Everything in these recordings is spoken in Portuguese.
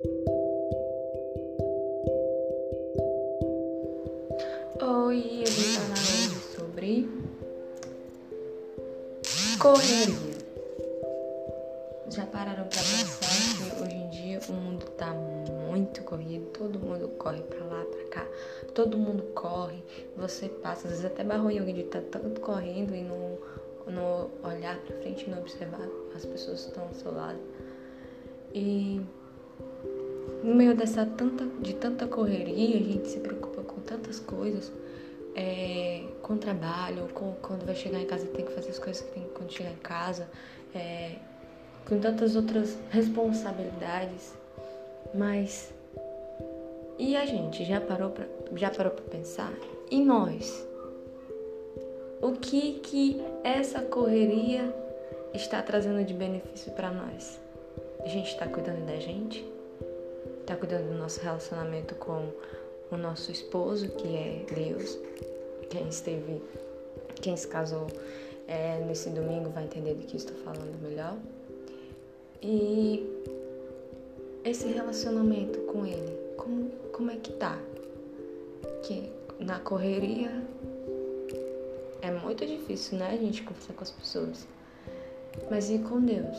Oi, eu vou falar hoje sobre correria. Já pararam para pensar que hoje em dia o mundo tá muito corrido, todo mundo corre para lá, para cá, todo mundo corre, você passa, às vezes até barrou em alguém de tá tanto correndo e não, não olhar para frente e não observar as pessoas que estão ao seu lado. E no meio dessa tanta, de tanta correria, a gente se preocupa com tantas coisas, é, com trabalho, com quando vai chegar em casa tem que fazer as coisas que tem quando chegar em casa, é, com tantas outras responsabilidades, mas e a gente já parou pra, já parou para pensar? E nós? O que que essa correria está trazendo de benefício para nós? A gente está cuidando da gente? Está cuidando do nosso relacionamento com o nosso esposo, que é Deus. Quem esteve, quem se casou é, nesse domingo vai entender do que estou falando melhor. E esse relacionamento com Ele, como, como é que tá? Que na correria é muito difícil, né, a gente conversar com as pessoas. Mas e com Deus?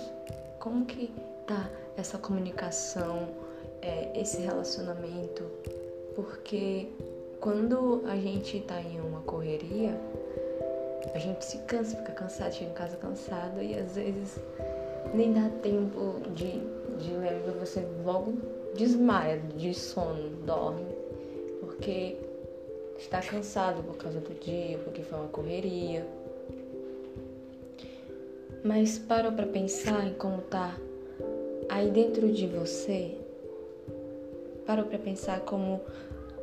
Como que tá essa comunicação, é, esse relacionamento? Porque quando a gente tá em uma correria, a gente se cansa, fica cansado, chega em casa cansado e às vezes nem dá tempo de, de você logo desmaia de sono, dorme, porque está cansado por causa do dia, porque foi uma correria. Mas parou para pensar em como tá aí dentro de você? Parou para pensar como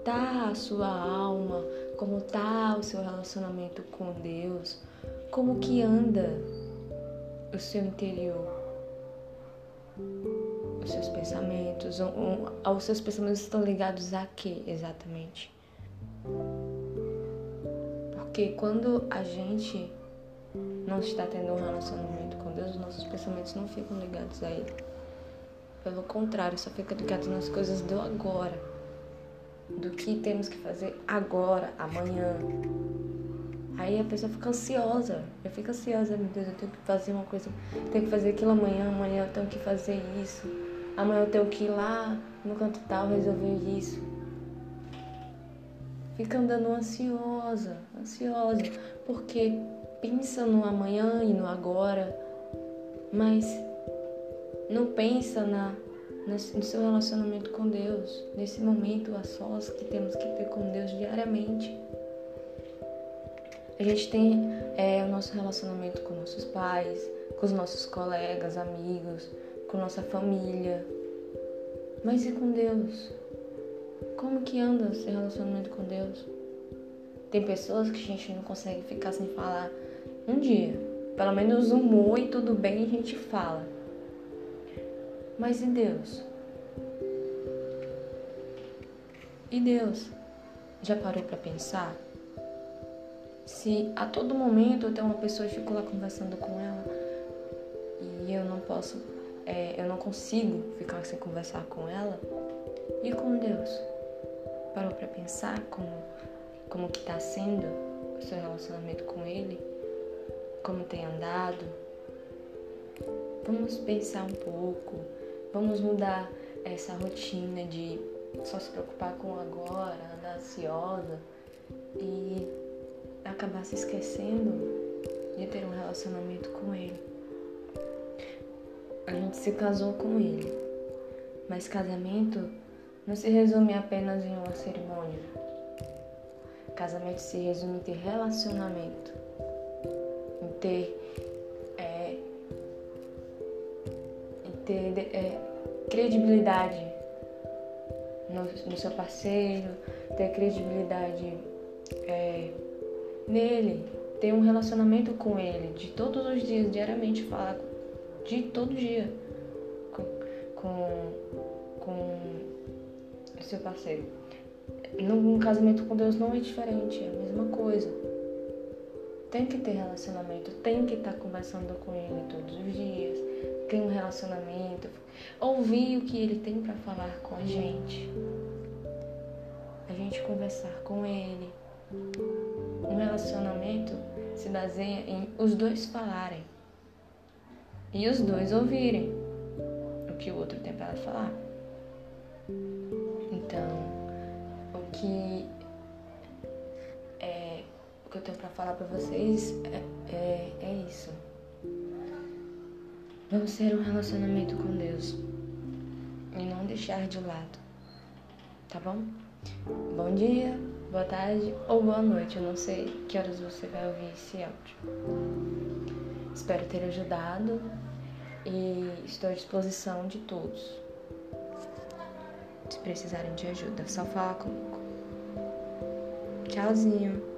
tá a sua alma, como tá o seu relacionamento com Deus, como que anda o seu interior, os seus pensamentos, os seus pensamentos estão ligados a quê exatamente? Porque quando a gente não está tendo um relacionamento com Deus, os nossos pensamentos não ficam ligados a Ele. Pelo contrário, só fica ligado nas coisas do agora, do que temos que fazer agora, amanhã. Aí a pessoa fica ansiosa, eu fico ansiosa, meu Deus, eu tenho que fazer uma coisa, tenho que fazer aquilo amanhã, amanhã eu tenho que fazer isso, amanhã eu tenho que ir lá no canto tal resolver isso. Fica andando ansiosa, ansiosa, porque pensa no amanhã e no agora, mas não pensa na, no seu relacionamento com Deus, nesse momento a sós que temos que ter com Deus diariamente. A gente tem é, o nosso relacionamento com nossos pais, com os nossos colegas, amigos, com nossa família. Mas e com Deus? Como que anda seu relacionamento com Deus? Tem pessoas que a gente não consegue ficar sem falar um dia. Pelo menos um oi, tudo bem, a gente fala. Mas e Deus? E Deus? Já parou para pensar? Se a todo momento tenho uma pessoa e fico lá conversando com ela e eu não posso, é, eu não consigo ficar sem conversar com ela, e com Deus? Parou para pensar como, como que está sendo o seu relacionamento com Ele? Como tem andado? Vamos pensar um pouco, vamos mudar essa rotina de só se preocupar com agora, andar ansiosa e acabar se esquecendo de ter um relacionamento com Ele. A gente se casou com Ele, mas casamento não se resume apenas em uma cerimônia. Casamento se resume em ter relacionamento, em ter, ter é, credibilidade no, no, seu parceiro, ter credibilidade é, nele, ter um relacionamento com ele de todos os dias, diariamente, falar de todo dia com, com, com seu parceiro. Num casamento com Deus não é diferente, é a mesma coisa. Tem que ter relacionamento, tem que estar conversando com Ele todos os dias, ter um relacionamento, ouvir o que ele tem para falar com a gente, a gente conversar com ele. Um relacionamento se baseia em os dois falarem e os dois ouvirem o que o outro tem para falar. Então, o que é o que eu tenho para falar para vocês é, é, é isso. Vamos ter um relacionamento com Deus e não deixar de lado, tá bom? Bom dia, boa tarde ou boa noite, eu não sei que horas você vai ouvir esse áudio. Espero ter ajudado e estou à disposição de todos. Se precisarem de ajuda, é só falar comigo. Tchauzinho!